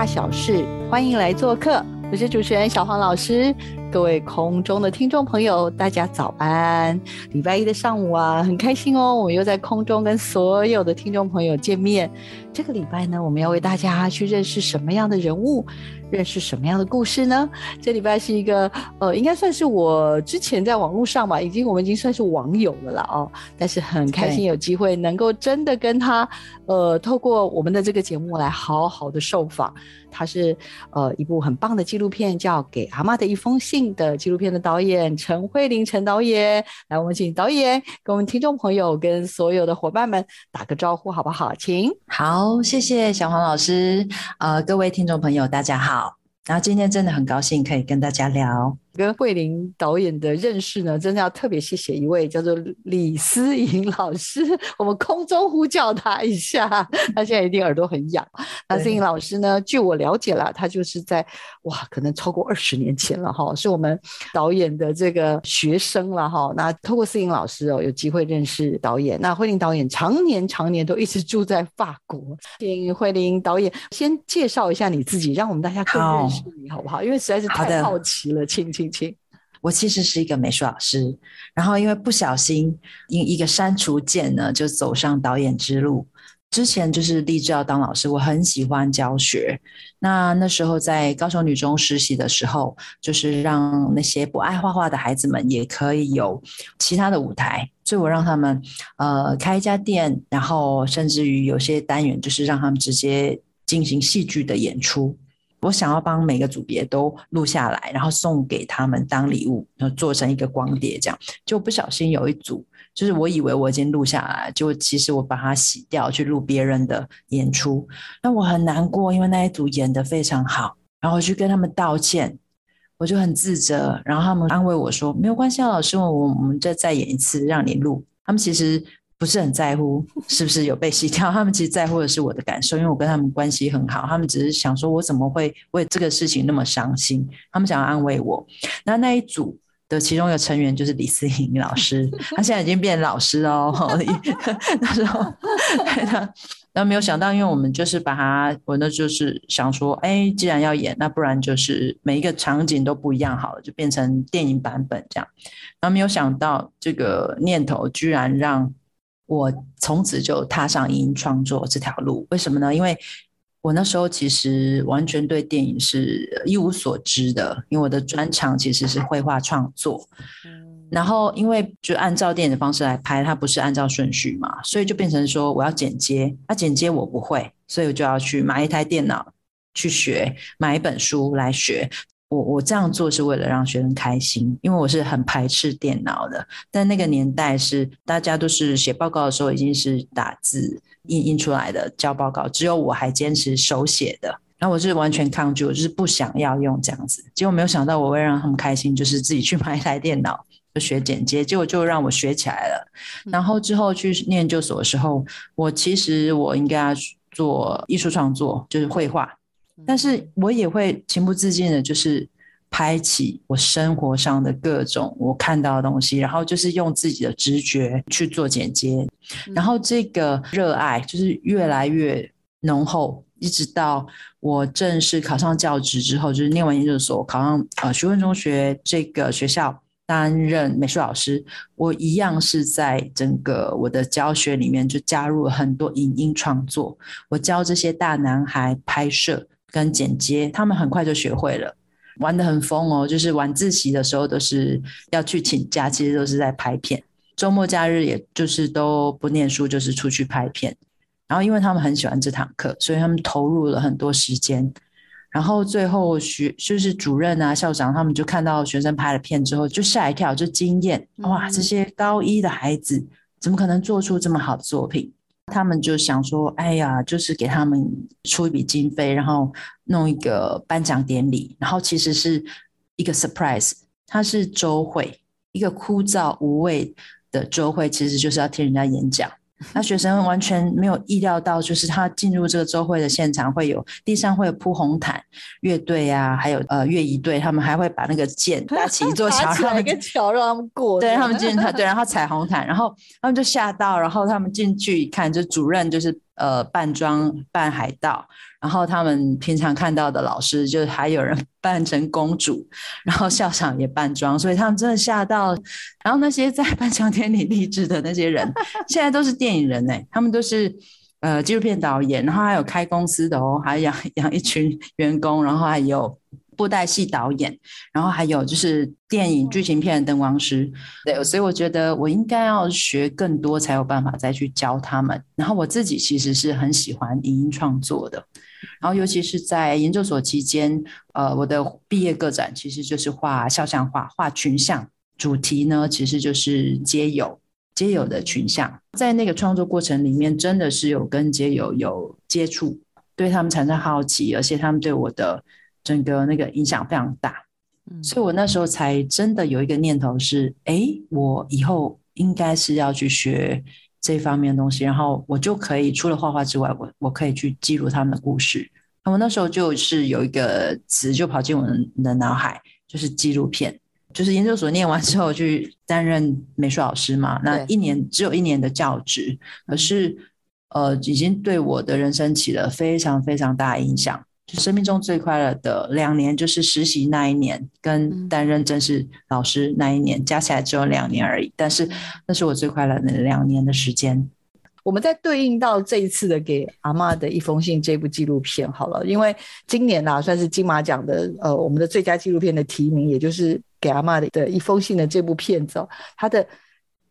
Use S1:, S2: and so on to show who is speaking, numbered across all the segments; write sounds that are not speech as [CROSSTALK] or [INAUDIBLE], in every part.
S1: 大小事，欢迎来做客。我是主持人小黄老师。各位空中的听众朋友，大家早安！礼拜一的上午啊，很开心哦，我们又在空中跟所有的听众朋友见面。这个礼拜呢，我们要为大家去认识什么样的人物，认识什么样的故事呢？这礼拜是一个呃，应该算是我之前在网络上吧，已经我们已经算是网友了啦哦。但是很开心有机会能够真的跟他呃，透过我们的这个节目来好好的受访。他是呃一部很棒的纪录片，叫《给阿妈的一封信》的纪录片的导演陈慧玲陈导演。来，我们请导演跟我们听众朋友跟所有的伙伴们打个招呼，好不好？请。
S2: 好，谢谢小黄老师。呃，各位听众朋友，大家好。然后今天真的很高兴可以跟大家聊。
S1: 跟慧玲导演的认识呢，真的要特别谢谢一位叫做李思颖老师。[LAUGHS] 我们空中呼叫他一下，他现在一定耳朵很痒。那思颖老师呢，据我了解啦，他就是在哇，可能超过二十年前了哈，是我们导演的这个学生了哈。那透过思颖老师哦，有机会认识导演。那慧玲导演常年常年都一直住在法国。请慧玲导演先介绍一下你自己，让我们大家更认识你好不好？因为实在是太好奇了，请请。
S2: 我其实是一个美术老师，然后因为不小心因一个删除键呢，就走上导演之路。之前就是立志要当老师，我很喜欢教学。那那时候在高雄女中实习的时候，就是让那些不爱画画的孩子们也可以有其他的舞台，所以我让他们呃开一家店，然后甚至于有些单元就是让他们直接进行戏剧的演出。我想要帮每个组别都录下来，然后送给他们当礼物，然后做成一个光碟，这样。就不小心有一组，就是我以为我已经录下来，就其实我把它洗掉去录别人的演出，那我很难过，因为那一组演的非常好，然后我去跟他们道歉，我就很自责，然后他们安慰我说没有关系，老师，我我们再再演一次让你录，他们其实。不是很在乎是不是有被洗掉，他们其实在乎的是我的感受，因为我跟他们关系很好，他们只是想说我怎么会为这个事情那么伤心，他们想要安慰我。那那一组的其中一个成员就是李思颖老师，他现在已经变老师哦。[LAUGHS] 那时候，[LAUGHS] 那没有想到，因为我们就是把他，我呢就是想说，哎，既然要演，那不然就是每一个场景都不一样好了，就变成电影版本这样。然后没有想到这个念头居然让。我从此就踏上影音创作这条路，为什么呢？因为我那时候其实完全对电影是一无所知的，因为我的专长其实是绘画创作。然后因为就按照电影的方式来拍，它不是按照顺序嘛，所以就变成说我要剪接，那剪接我不会，所以我就要去买一台电脑去学，买一本书来学。我我这样做是为了让学生开心，因为我是很排斥电脑的。但那个年代是大家都是写报告的时候已经是打字印印出来的交报告，只有我还坚持手写的。然后我是完全抗拒，我就是不想要用这样子。结果没有想到我会让他们开心，就是自己去买一台电脑就学剪接，结果就让我学起来了。然后之后去念研究所的时候，我其实我应该要做艺术创作，就是绘画。但是我也会情不自禁的，就是拍起我生活上的各种我看到的东西，然后就是用自己的直觉去做剪接，然后这个热爱就是越来越浓厚，一直到我正式考上教职之后，就是念完研究所，考上呃徐汇中学这个学校担任美术老师，我一样是在整个我的教学里面就加入了很多影音创作，我教这些大男孩拍摄。跟剪接，他们很快就学会了，玩的很疯哦。就是晚自习的时候都是要去请假，其实都是在拍片。周末假日也就是都不念书，就是出去拍片。然后因为他们很喜欢这堂课，所以他们投入了很多时间。然后最后学就是主任啊、校长他们就看到学生拍了片之后，就吓一跳，就惊艳，哇，这些高一的孩子怎么可能做出这么好的作品？他们就想说，哎呀，就是给他们出一笔经费，然后弄一个颁奖典礼，然后其实是一个 surprise，它是周会，一个枯燥无味的周会，其实就是要听人家演讲。那学生完全没有意料到，就是他进入这个周会的现场，会有地上会有铺红毯，乐队啊，还有呃乐仪队，他们还会把那个剑 [LAUGHS] 搭起一座桥，
S1: 一个桥让他们过。
S2: 对他们进去，[LAUGHS] 对，然后踩红毯，然后他们就吓到，然后他们进去一看，就主任就是呃扮装扮海盗。然后他们平常看到的老师，就还有人 [LAUGHS] 扮成公主，然后校长也扮装，所以他们真的吓到。然后那些在颁奖典礼励志的那些人，现在都是电影人哎，他们都是呃纪录片导演，然后还有开公司的哦，还养养一群员工，然后还有。布袋戏导演，然后还有就是电影剧情片的灯光师，对，所以我觉得我应该要学更多，才有办法再去教他们。然后我自己其实是很喜欢影音创作的，然后尤其是在研究所期间，呃，我的毕业个展其实就是画肖像画，画群像，主题呢其实就是街友，街友的群像，在那个创作过程里面，真的是有跟街友有接触，对他们产生好奇，而且他们对我的。整个那个影响非常大，所以我那时候才真的有一个念头是：哎，我以后应该是要去学这方面的东西，然后我就可以除了画画之外，我我可以去记录他们的故事。那我那时候就是有一个词就跑进我的脑海，就是纪录片。就是研究所念完之后去担任美术老师嘛，那一年只有一年的教职，可是呃，已经对我的人生起了非常非常大的影响。生命中最快乐的两年，就是实习那一年跟担任正式老师那一年，加起来只有两年而已。但是那是我最快乐的两年的时间。
S1: 我们在对应到这一次的给阿妈的一封信这部纪录片好了，因为今年呢算是金马奖的呃我们的最佳纪录片的提名，也就是给阿妈的的一封信的这部片子，它的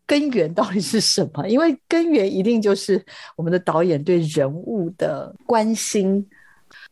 S1: 根源到底是什么？因为根源一定就是我们的导演对人物的关心。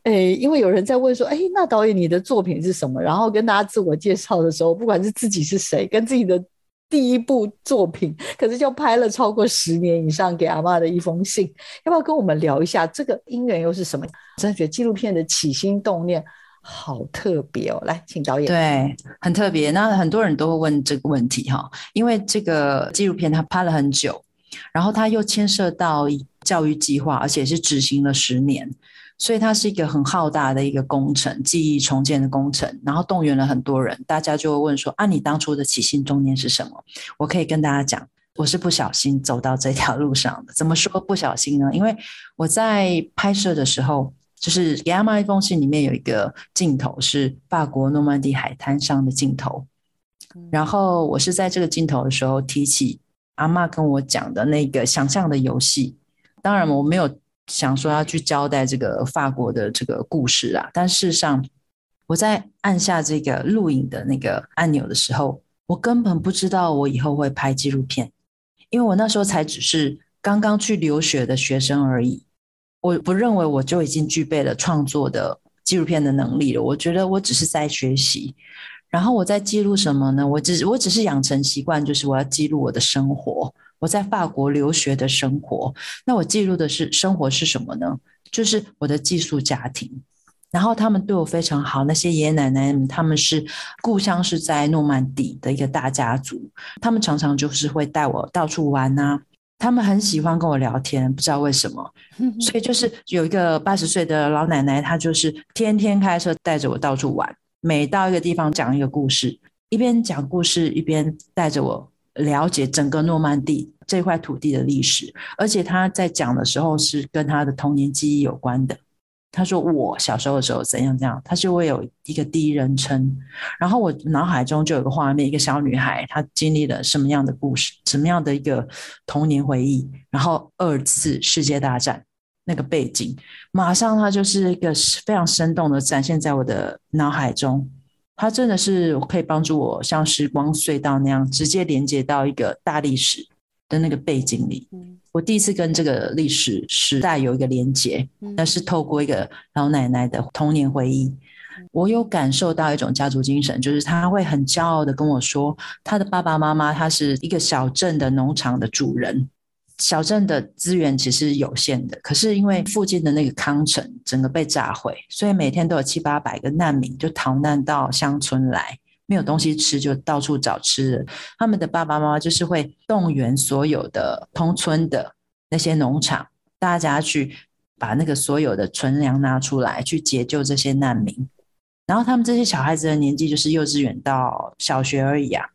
S1: 哎，因为有人在问说，哎，那导演你的作品是什么？然后跟大家自我介绍的时候，不管是自己是谁，跟自己的第一部作品，可是就拍了超过十年以上给阿妈的一封信，要不要跟我们聊一下这个因缘又是什么？真的觉得纪录片的起心动念好特别哦。来，请导演。
S2: 对，很特别。那很多人都会问这个问题哈，因为这个纪录片它拍了很久，然后它又牵涉到教育计划，而且是执行了十年。所以它是一个很浩大的一个工程，记忆重建的工程，然后动员了很多人。大家就会问说：“啊，你当初的起心动念是什么？”我可以跟大家讲，我是不小心走到这条路上的。怎么说不小心呢？因为我在拍摄的时候，就是给阿妈一封信里面有一个镜头是法国诺曼底海滩上的镜头，然后我是在这个镜头的时候提起阿妈跟我讲的那个想象的游戏。当然我没有。想说要去交代这个法国的这个故事啊，但事实上，我在按下这个录影的那个按钮的时候，我根本不知道我以后会拍纪录片，因为我那时候才只是刚刚去留学的学生而已。我不认为我就已经具备了创作的纪录片的能力了。我觉得我只是在学习，然后我在记录什么呢？我只我只是养成习惯，就是我要记录我的生活。我在法国留学的生活，那我记录的是生活是什么呢？就是我的寄宿家庭，然后他们对我非常好。那些爷爷奶奶们，他们是故乡是在诺曼底的一个大家族，他们常常就是会带我到处玩呐。他们很喜欢跟我聊天，不知道为什么。[LAUGHS] 所以就是有一个八十岁的老奶奶，她就是天天开车带着我到处玩，每到一个地方讲一个故事，一边讲故事一边带着我。了解整个诺曼底这块土地的历史，而且他在讲的时候是跟他的童年记忆有关的。他说我小时候的时候怎样怎样，他就会有一个第一人称，然后我脑海中就有个画面，一个小女孩她经历了什么样的故事，什么样的一个童年回忆，然后二次世界大战那个背景，马上它就是一个非常生动的展现在我的脑海中。它真的是可以帮助我像时光隧道那样直接连接到一个大历史的那个背景里。我我第一次跟这个历史时代有一个连接，那是透过一个老奶奶的童年回忆。我有感受到一种家族精神，就是他会很骄傲的跟我说，他的爸爸妈妈他是一个小镇的农场的主人，小镇的资源其实有限的，可是因为附近的那个康城整个被炸毁，所以每天都有七八百个难民就逃难到乡村来，没有东西吃就到处找吃的。他们的爸爸妈妈就是会动员所有的同村的那些农场，大家去把那个所有的存粮拿出来，去解救这些难民。然后他们这些小孩子的年纪就是幼稚园到小学而已啊，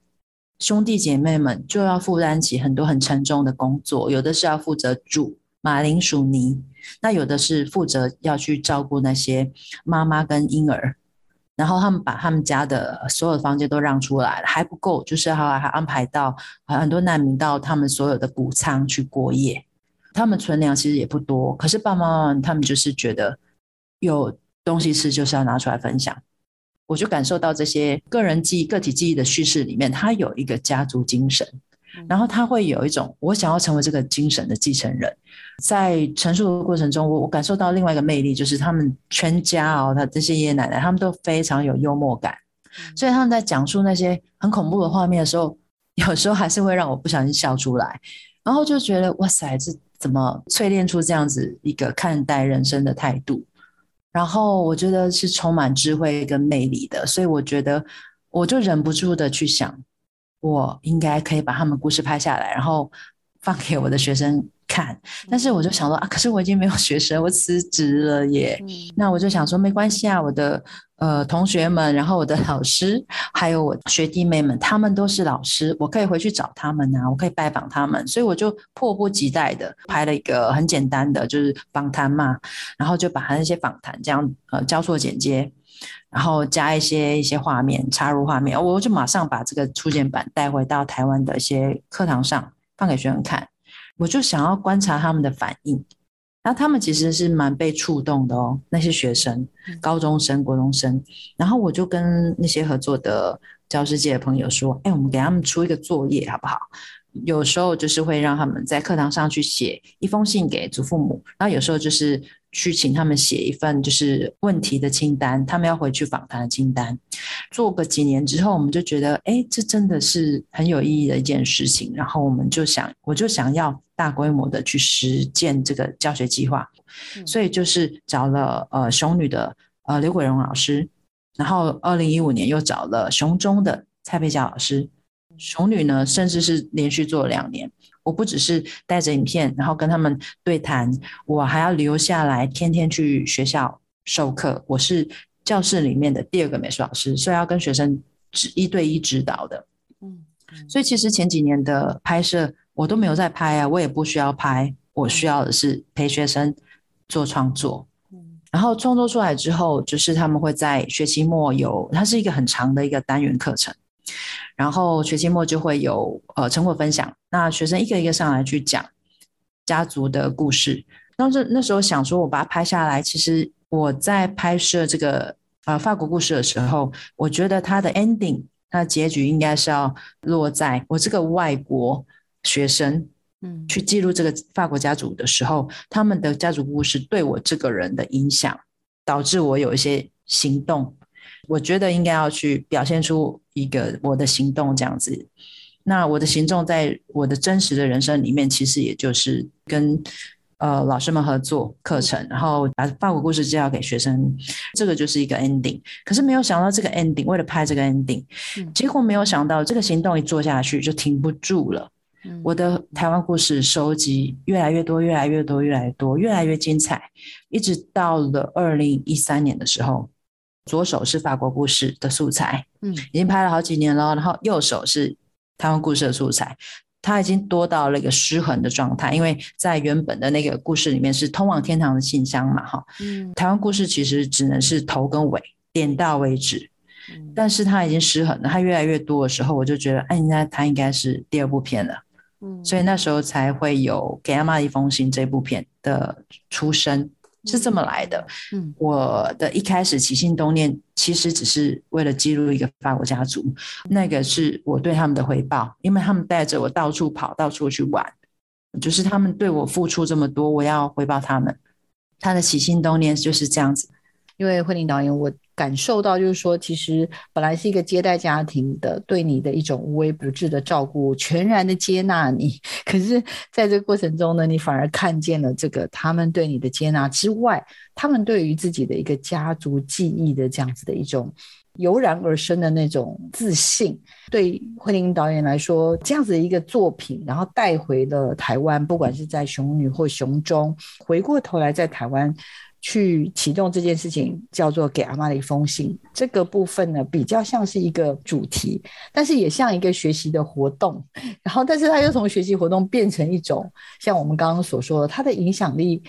S2: 兄弟姐妹们就要负担起很多很沉重的工作，有的是要负责煮马铃薯泥，那有的是负责要去照顾那些妈妈跟婴儿，然后他们把他们家的所有的房间都让出来了，还不够，就是还还安排到很多难民到他们所有的谷仓去过夜，他们存粮其实也不多，可是爸爸妈妈他们就是觉得有。东西吃就是要拿出来分享，我就感受到这些个人记忆、个体记忆的叙事里面，它有一个家族精神，然后他会有一种我想要成为这个精神的继承人。在陈述的过程中，我我感受到另外一个魅力，就是他们全家哦，他这些爷爷奶奶，他们都非常有幽默感，所以他们在讲述那些很恐怖的画面的时候，有时候还是会让我不小心笑出来，然后就觉得哇塞，这怎么淬炼出这样子一个看待人生的态度？然后我觉得是充满智慧跟魅力的，所以我觉得我就忍不住的去想，我应该可以把他们故事拍下来，然后放给我的学生。看，但是我就想说啊，可是我已经没有学生，我辞职了耶。那我就想说，没关系啊，我的呃同学们，然后我的老师，还有我学弟妹们，他们都是老师，我可以回去找他们啊，我可以拜访他们，所以我就迫不及待的拍了一个很简单的，就是访谈嘛，然后就把他那些访谈这样呃交错剪接，然后加一些一些画面插入画面，我就马上把这个初剪版带回到台湾的一些课堂上放给学生看。我就想要观察他们的反应，那他们其实是蛮被触动的哦。那些学生，高中生、国中生，然后我就跟那些合作的教师界的朋友说：“哎，我们给他们出一个作业好不好？有时候就是会让他们在课堂上去写一封信给祖父母，然后有时候就是。”去请他们写一份就是问题的清单，他们要回去访谈的清单。做个几年之后，我们就觉得，哎，这真的是很有意义的一件事情。然后我们就想，我就想要大规模的去实践这个教学计划，所以就是找了呃熊女的呃刘桂荣老师，然后二零一五年又找了熊中的蔡佩佳老师，熊女呢甚至是连续做了两年。我不只是带着影片，然后跟他们对谈，我还要留下来，天天去学校授课。我是教室里面的第二个美术老师，所以要跟学生指一对一指导的。嗯，所以其实前几年的拍摄我都没有在拍啊，我也不需要拍，我需要的是陪学生做创作。嗯，然后创作出来之后，就是他们会在学期末有，它是一个很长的一个单元课程。然后学期末就会有呃成果分享，那学生一个一个上来去讲家族的故事。当时那时候想说，我把它拍下来。其实我在拍摄这个呃法国故事的时候，我觉得它的 ending，它的结局应该是要落在我这个外国学生，嗯，去记录这个法国家族的时候，他们的家族故事对我这个人的影响，导致我有一些行动。我觉得应该要去表现出一个我的行动这样子。那我的行动在我的真实的人生里面，其实也就是跟呃老师们合作课程，然后把法国故事介绍给学生，这个就是一个 ending。可是没有想到这个 ending，为了拍这个 ending，结果没有想到这个行动一做下去就停不住了。我的台湾故事收集越来越多，越来越多，越来越多，越来越精彩，一直到了二零一三年的时候。左手是法国故事的素材，嗯，已经拍了好几年了。然后右手是台湾故事的素材，它已经多到了一个失衡的状态。因为在原本的那个故事里面是通往天堂的信箱嘛，哈，嗯，台湾故事其实只能是头跟尾，点到为止。但是它已经失衡了，它越来越多的时候，我就觉得，哎，那它应该是第二部片了，嗯，所以那时候才会有给阿妈一封信这部片的出生。是这么来的，嗯，我的一开始起心动念，其实只是为了记录一个法国家族，那个是我对他们的回报，因为他们带着我到处跑，到处去玩，就是他们对我付出这么多，我要回报他们。他的起心动念就是这样子。
S1: 因为慧玲导演，我感受到就是说，其实本来是一个接待家庭的，对你的一种无微不至的照顾，全然的接纳你。[LAUGHS] 可是，在这个过程中呢，你反而看见了这个他们对你的接纳之外，他们对于自己的一个家族记忆的这样子的一种油然而生的那种自信。对慧玲导演来说，这样子的一个作品，然后带回了台湾，不管是在熊女或熊中，回过头来在台湾。去启动这件事情，叫做给阿妈的一封信。这个部分呢，比较像是一个主题，但是也像一个学习的活动。[LAUGHS] 然后，但是它又从学习活动变成一种，像我们刚刚所说的，它的影响力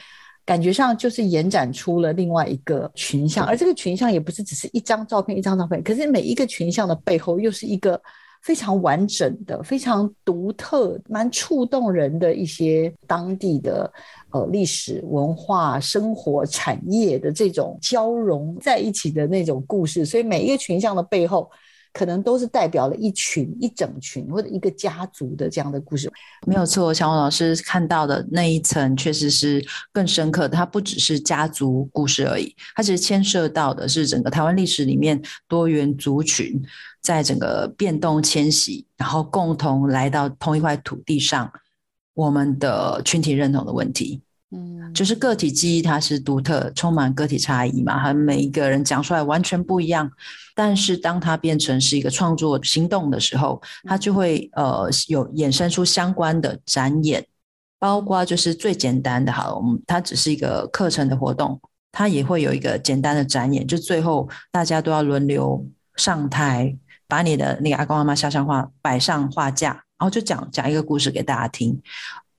S1: 感觉上就是延展出了另外一个群像，而这个群像也不是只是一张照片、一张照片，可是每一个群像的背后又是一个。非常完整的、非常独特、蛮触动人的一些当地的呃历史文化、生活产业的这种交融在一起的那种故事，所以每一个群像的背后，可能都是代表了一群、一整群或者一个家族的这样的故事。
S2: 没有错，小王老师看到的那一层确实是更深刻的，它不只是家族故事而已，它其实牵涉到的是整个台湾历史里面多元族群。在整个变动迁徙，然后共同来到同一块土地上，我们的群体认同的问题，就是个体记忆它是独特，充满个体差异嘛，和每一个人讲出来完全不一样。但是当它变成是一个创作行动的时候，它就会呃有衍生出相关的展演，包括就是最简单的，好，我们它只是一个课程的活动，它也会有一个简单的展演，就最后大家都要轮流上台。把你的那个阿公阿妈肖像画摆上画架，然后就讲讲一个故事给大家听。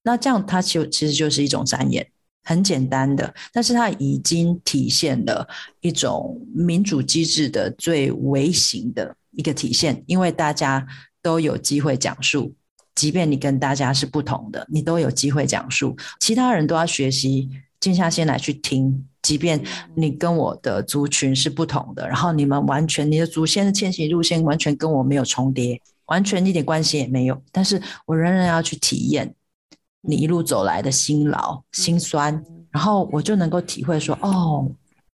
S2: 那这样它其其实就是一种展演，很简单的，但是它已经体现了一种民主机制的最微型的一个体现，因为大家都有机会讲述，即便你跟大家是不同的，你都有机会讲述，其他人都要学习静下心来去听。即便你跟我的族群是不同的，然后你们完全你的祖先的迁徙路线完全跟我没有重叠，完全一点关系也没有，但是我仍然要去体验你一路走来的辛劳、辛酸，然后我就能够体会说，哦，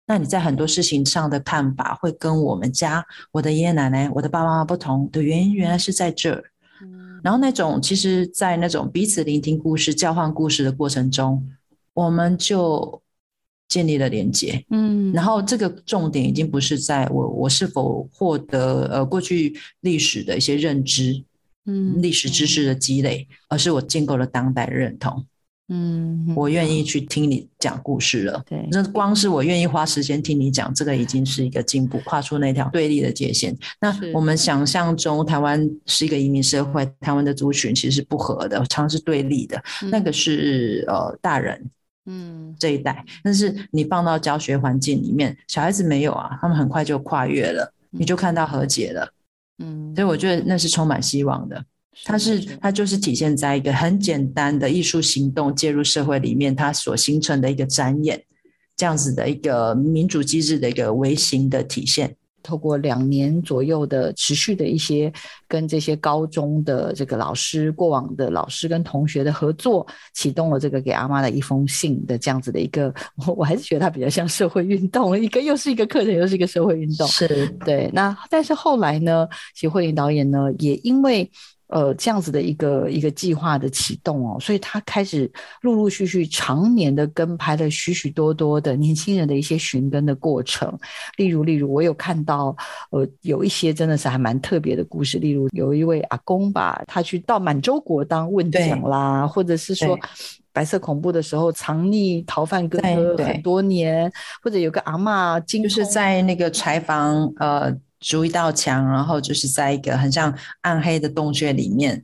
S2: 那你在很多事情上的看法会跟我们家我的爷爷奶奶、我的爸爸妈妈不同的原因，原来是在这儿。然后那种其实，在那种彼此聆听故事、交换故事的过程中，我们就。建立了连接，嗯，然后这个重点已经不是在我我是否获得呃过去历史的一些认知，嗯，历史知识的积累，而是我建构了当代认同，嗯，我愿意去听你讲故事了，对，那光是我愿意花时间听你讲，这个已经是一个进步，跨出那条对立的界限。那我们想象中台湾是一个移民社会，台湾的族群其实是不合的，常是对立的，那个是呃大人。嗯，这一代，但是你放到教学环境里面，小孩子没有啊，他们很快就跨越了，你就看到和解了。嗯，所以我觉得那是充满希望的。它是它就是体现在一个很简单的艺术行动介入社会里面，它所形成的一个展演，这样子的一个民主机制的一个微型的体现。
S1: 透过两年左右的持续的一些跟这些高中的这个老师、过往的老师跟同学的合作，启动了这个给阿妈的一封信的这样子的一个，我 [LAUGHS] 我还是觉得它比较像社会运动，一个又是一个课程，又是一个社会运动。
S2: 是
S1: 对。那但是后来呢，其实慧玲导演呢，也因为。呃，这样子的一个一个计划的启动哦，所以他开始陆陆续续常年的跟拍了许许多多的年轻人的一些寻根的过程。例如，例如我有看到，呃，有一些真的是还蛮特别的故事。例如，有一位阿公吧，他去到满洲国当问讲啦，或者是说白色恐怖的时候藏匿逃犯哥哥很多年，或者有个阿嬷，
S2: 就是在那个柴房呃。筑一道墙，然后就是在一个很像暗黑的洞穴里面。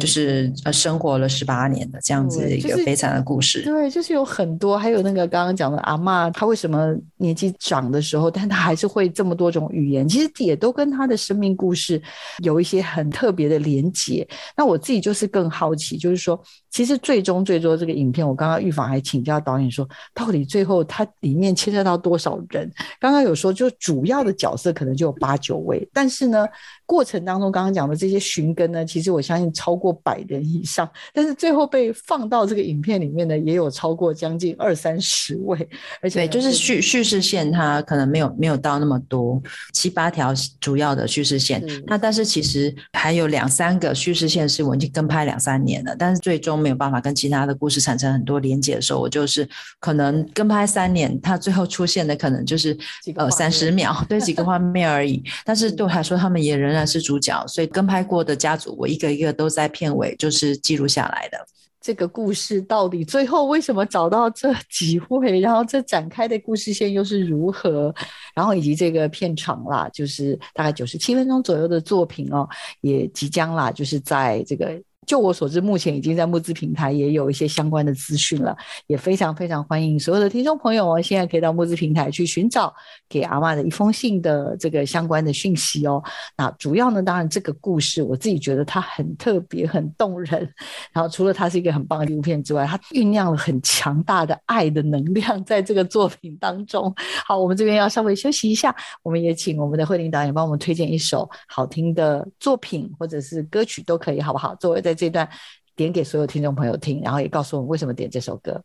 S2: 就是呃，生活了十八年的这样子一个悲惨的故事。
S1: 对，就是有很多，还有那个刚刚讲的阿妈，她为什么年纪长的时候，但她还是会这么多种语言，其实也都跟她的生命故事有一些很特别的连结。那我自己就是更好奇，就是说，其实最终最终这个影片，我刚刚预防还请教导演说，到底最后它里面牵涉到多少人？刚刚有说，就主要的角色可能就有八九位，但是呢，过程当中刚刚讲的这些寻根呢，其实我相信。超过百人以上，但是最后被放到这个影片里面呢，也有超过将近二三十位，而且
S2: 就是叙叙事线它可能没有没有到那么多七八条主要的叙事线，那但是其实还有两三个叙事线是我已经跟拍两三年了，但是最终没有办法跟其他的故事产生很多连接的时候，我就是可能跟拍三年，它最后出现的可能就是呃三十秒，对几个画面而已，[LAUGHS] 但是对我来说，他们也仍然是主角，所以跟拍过的家族，我一个一个都在片尾就是记录下来的。
S1: 这个故事到底最后为什么找到这几位？然后这展开的故事线又是如何？然后以及这个片场啦，就是大概九十七分钟左右的作品哦，也即将啦，就是在这个。就我所知，目前已经在募资平台也有一些相关的资讯了，也非常非常欢迎所有的听众朋友哦，现在可以到募资平台去寻找给阿妈的一封信的这个相关的讯息哦。那主要呢，当然这个故事我自己觉得它很特别、很动人。然后除了它是一个很棒的纪录片之外，它酝酿了很强大的爱的能量在这个作品当中。好，我们这边要稍微休息一下，我们也请我们的慧玲导演帮我们推荐一首好听的作品或者是歌曲都可以，好不好？作为在在这段点给所有听众朋友听，然后也告诉我们为什么点这首歌。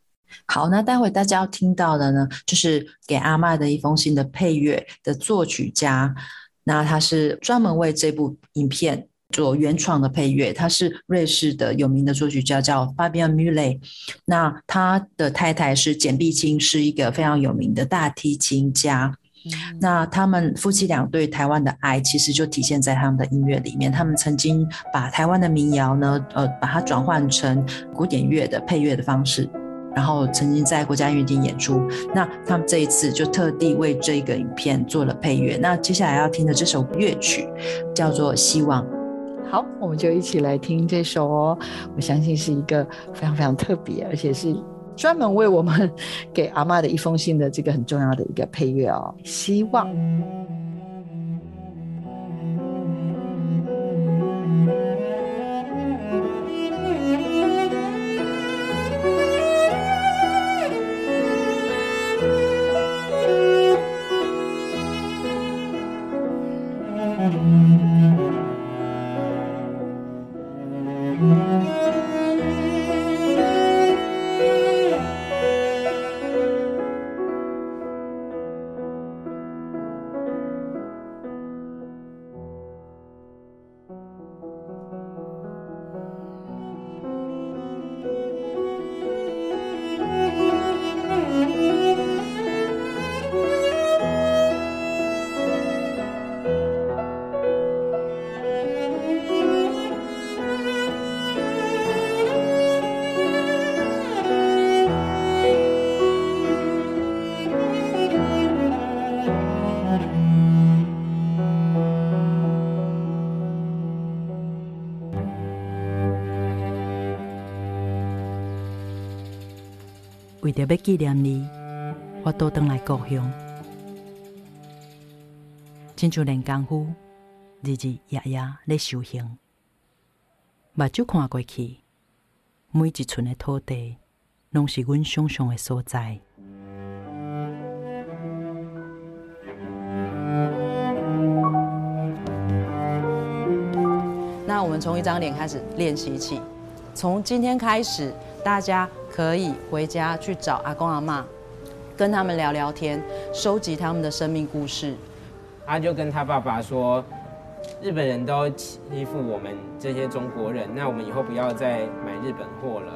S2: 好，那待会大家要听到的呢，就是给阿妈的一封信的配乐的作曲家。那他是专门为这部影片做原创的配乐，他是瑞士的有名的作曲家，叫 Fabian Mule。那他的太太是简碧清，是一个非常有名的大提琴家。那他们夫妻俩对台湾的爱，其实就体现在他们的音乐里面。他们曾经把台湾的民谣呢，呃，把它转换成古典乐的配乐的方式，然后曾经在国家音乐厅演出。那他们这一次就特地为这个影片做了配乐。那接下来要听的这首乐曲叫做《希望》。
S1: 好，我们就一起来听这首哦。我相信是一个非常非常特别，而且是。专门为我们 [LAUGHS] 给阿妈的一封信的这个很重要的一个配乐哦，希望。
S3: 要纪念你，我倒转来故乡，亲像练功夫，日日夜夜咧修行，目睭看过去，每一寸的土地，拢是阮想象的所在。
S4: 那我们从一张脸开始练习起，从今天开始，大家。可以回家去找阿公阿妈，跟他们聊聊天，收集他们的生命故事。
S5: 他就跟他爸爸说：“日本人都欺负我们这些中国人，那我们以后不要再买日本货了。”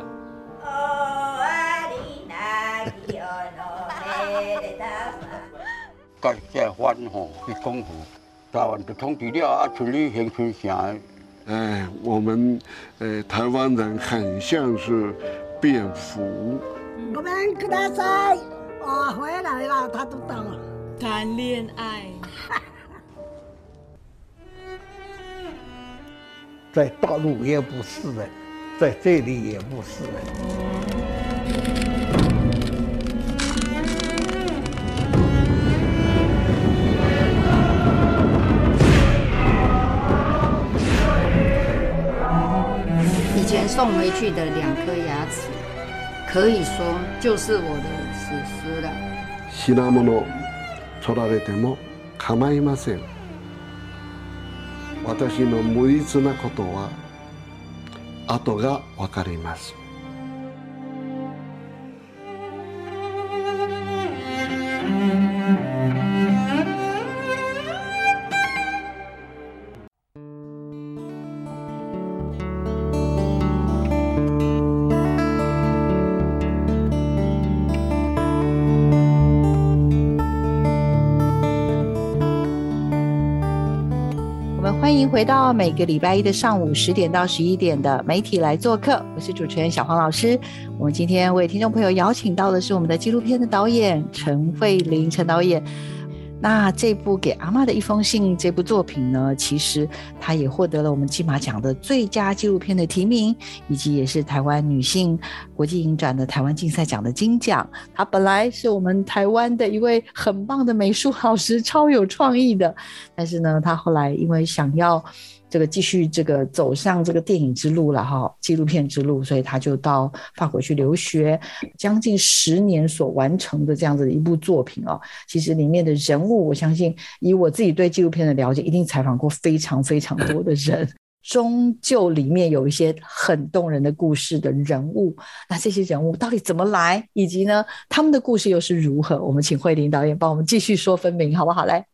S6: 家家翻吼去讲吼，台湾就统治了啊，处理乡村啥？
S7: 哎，我们呃台湾人很像是。蝙蝠。
S8: 我们跟他在，我回来了，他都懂。
S9: 谈恋爱。[LAUGHS]
S10: 在大陆也不是的，在这里也不是的。
S11: 前送回去的两颗牙齿，可以说就是我的史诗了。
S7: 品物取られても構いません。私の無実なことは後が分かります。
S1: 回到每个礼拜一的上午十点到十一点的媒体来做客，我是主持人小黄老师。我们今天为听众朋友邀请到的是我们的纪录片的导演陈慧琳陈导演。那这部给阿妈的一封信这部作品呢，其实它也获得了我们金马奖的最佳纪录片的提名，以及也是台湾女性国际影展的台湾竞赛奖的金奖。它本来是我们台湾的一位很棒的美术老师，超有创意的，但是呢，他后来因为想要这个继续这个走上这个电影之路了哈，纪录片之路，所以他就到法国去留学，将近十年所完成的这样子的一部作品哦。其实里面的人物，我相信以我自己对纪录片的了解，一定采访过非常非常多的人。[LAUGHS] 终究里面有一些很动人的故事的人物，那这些人物到底怎么来，以及呢他们的故事又是如何？我们请慧玲导演帮我们继续说分明，好不好？来，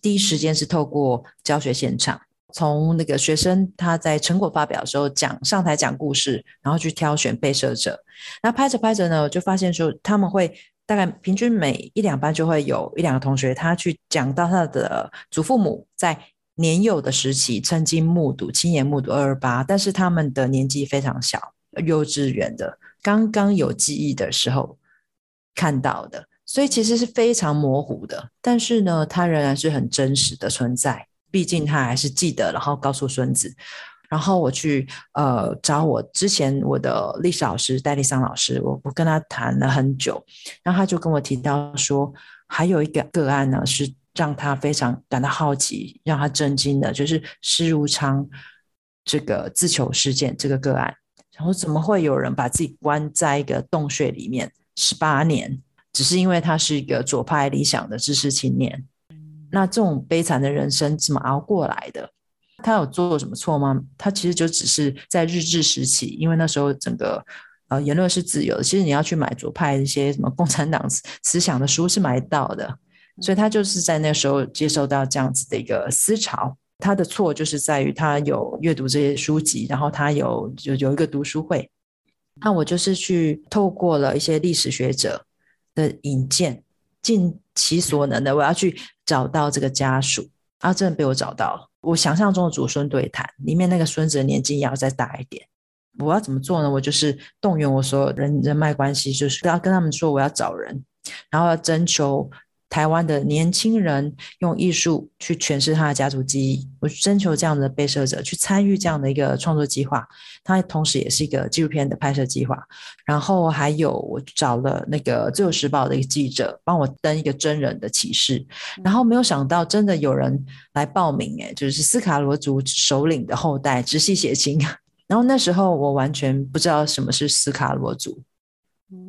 S2: 第一时间是透过教学现场。从那个学生他在成果发表的时候讲上台讲故事，然后去挑选被摄者。那拍着拍着呢，就发现说他们会大概平均每一两班就会有一两个同学，他去讲到他的祖父母在年幼的时期曾经目睹亲眼目睹二二八，但是他们的年纪非常小，幼稚园的刚刚有记忆的时候看到的，所以其实是非常模糊的。但是呢，它仍然是很真实的存在。毕竟他还是记得，然后告诉孙子，然后我去呃找我之前我的历史老师戴丽桑老师，我我跟他谈了很久，然后他就跟我提到说，还有一个个案呢是让他非常感到好奇，让他震惊的，就是施如昌这个自囚事件这个个案，然后怎么会有人把自己关在一个洞穴里面？十八年，只是因为他是一个左派理想的知识青年。那这种悲惨的人生怎么熬过来的？他有做什么错吗？他其实就只是在日治时期，因为那时候整个呃言论是自由的，其实你要去买左派一些什么共产党思想的书是买到的，所以他就是在那时候接受到这样子的一个思潮。他的错就是在于他有阅读这些书籍，然后他有有有一个读书会。那我就是去透过了一些历史学者的引荐。尽其所能的，我要去找到这个家属啊！真的被我找到了。我想象中的祖孙对谈里面那个孙子的年纪也要再大一点。我要怎么做呢？我就是动员我所有人人脉关系，就是要跟他们说我要找人，然后要征求。台湾的年轻人用艺术去诠释他的家族记忆，我征求这样的被摄者去参与这样的一个创作计划，它同时也是一个纪录片的拍摄计划。然后还有我找了那个《自由时报》的一个记者帮我登一个真人的启事，然后没有想到真的有人来报名，哎，就是斯卡罗族首领的后代直系血亲。然后那时候我完全不知道什么是斯卡罗族，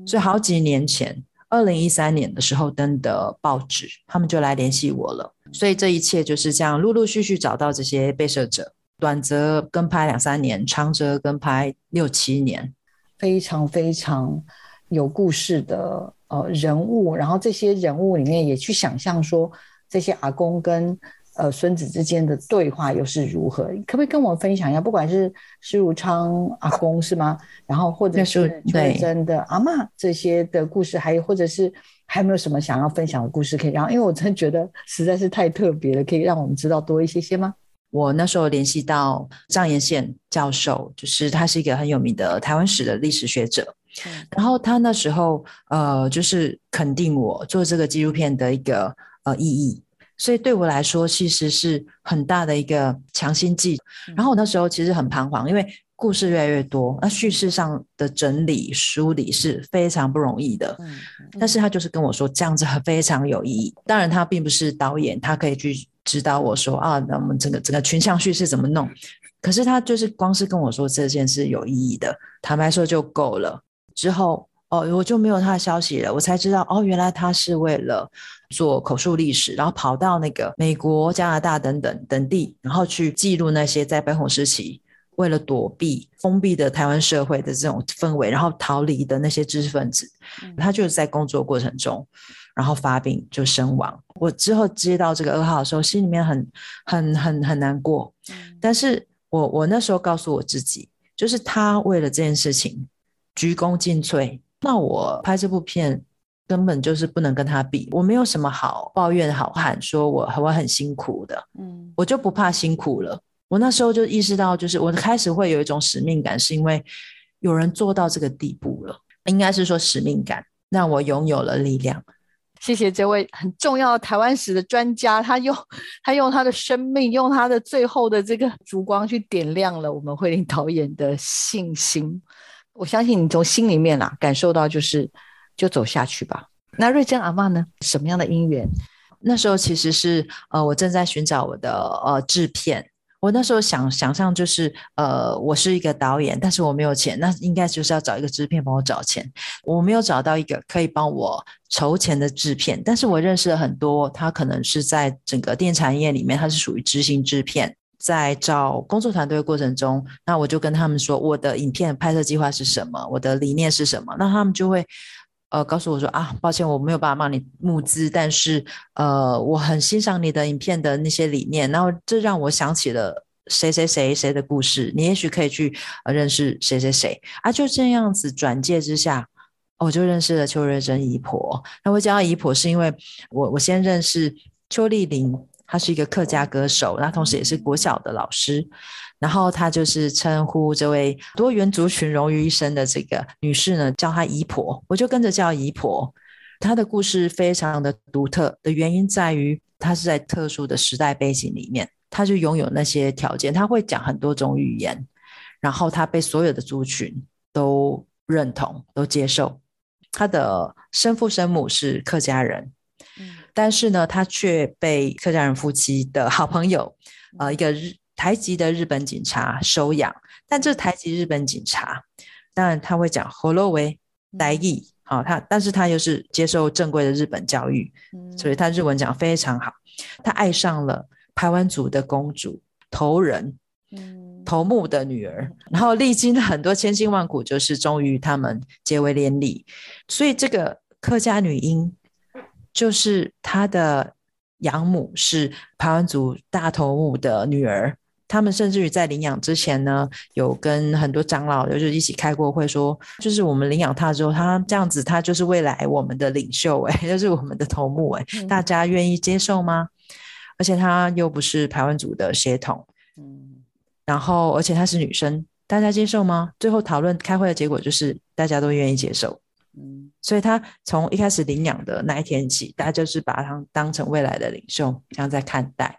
S2: 所以好几年前。二零一三年的时候登的报纸，他们就来联系我了，所以这一切就是这样陆陆续续找到这些被摄者，短则跟拍两三年，长则跟拍六七年，
S1: 非常非常有故事的呃人物，然后这些人物里面也去想象说这些阿公跟。呃，孙子之间的对话又是如何？可不可以跟我们分享一下？不管是施如昌阿公是吗？然后或者是邱真的阿妈这些的故事，还有或者是还有没有什么想要分享的故事可以让？因为我真的觉得实在是太特别了，可以让我们知道多一些些吗？
S2: 我那时候联系到张延宪教授，就是他是一个很有名的台湾史的历史学者，然后他那时候呃，就是肯定我做这个纪录片的一个呃意义。所以对我来说，其实是很大的一个强心剂。然后我那时候其实很彷徨，因为故事越来越多，那叙事上的整理梳理是非常不容易的。但是他就是跟我说，这样子非常有意义。当然，他并不是导演，他可以去指导我说啊，那我们整个整个群像叙事怎么弄？可是他就是光是跟我说这件事有意义的，坦白说就够了。之后。哦，我就没有他的消息了。我才知道，哦，原来他是为了做口述历史，然后跑到那个美国、加拿大等等等地，然后去记录那些在白红时期为了躲避封闭的台湾社会的这种氛围，然后逃离的那些知识分子，他就是在工作过程中，然后发病就身亡。我之后接到这个噩耗的时候，心里面很很很很难过，但是我我那时候告诉我自己，就是他为了这件事情鞠躬尽瘁，那我拍这部片。根本就是不能跟他比，我没有什么好抱怨、好喊，说我我很辛苦的，嗯，我就不怕辛苦了。我那时候就意识到，就是我开始会有一种使命感，是因为有人做到这个地步了，应该是说使命感让我拥有了力量。
S1: 谢谢这位很重要的台湾史的专家，他用他用他的生命，用他的最后的这个烛光去点亮了我们慧玲导演的信心。我相信你从心里面啊感受到，就是。就走下去吧。那瑞珍阿妈呢？什么样的因缘？
S2: 那时候其实是呃，我正在寻找我的呃制片。我那时候想想象就是呃，我是一个导演，但是我没有钱，那应该就是要找一个制片帮我找钱。我没有找到一个可以帮我筹钱的制片，但是我认识了很多，他可能是在整个电产业里面，他是属于执行制片。在找工作团队的过程中，那我就跟他们说，我的影片拍摄计划是什么，我的理念是什么，那他们就会。呃，告诉我说啊，抱歉，我没有办法帮你募资，但是呃，我很欣赏你的影片的那些理念，然后这让我想起了谁谁谁谁的故事，你也许可以去认识谁谁谁啊，就这样子转介之下，我就认识了邱瑞珍姨婆。那我叫她姨婆是因为我我先认识邱丽玲，她是一个客家歌手，那同时也是国小的老师。然后他就是称呼这位多元族群融于一身的这个女士呢，叫她姨婆，我就跟着叫姨婆。她的故事非常的独特的原因在于，她是在特殊的时代背景里面，她就拥有那些条件，她会讲很多种语言，然后她被所有的族群都认同、都接受。她的生父生母是客家人，但是呢，他却被客家人夫妻的好朋友，呃，一个日。台籍的日本警察收养，但这台籍日本警察，当然他会讲河洛维台语，好，他但是他又是接受正规的日本教育，所以他日文讲非常好。他爱上了台湾族的公主头人，头目的女儿，然后历经了很多千辛万苦，就是终于他们结为连理。所以这个客家女婴，就是他的养母是排湾族大头目的女儿。他们甚至于在领养之前呢，有跟很多长老就是一起开过会，说就是我们领养他之后，他这样子，他就是未来我们的领袖，哎，[LAUGHS] 就是我们的头目，哎，大家愿意接受吗？而且他又不是排湾族的血统，嗯，然后而且她是女生，大家接受吗？最后讨论开会的结果就是大家都愿意接受，嗯，所以他从一开始领养的那一天起，大家就是把他当成未来的领袖这样在看待。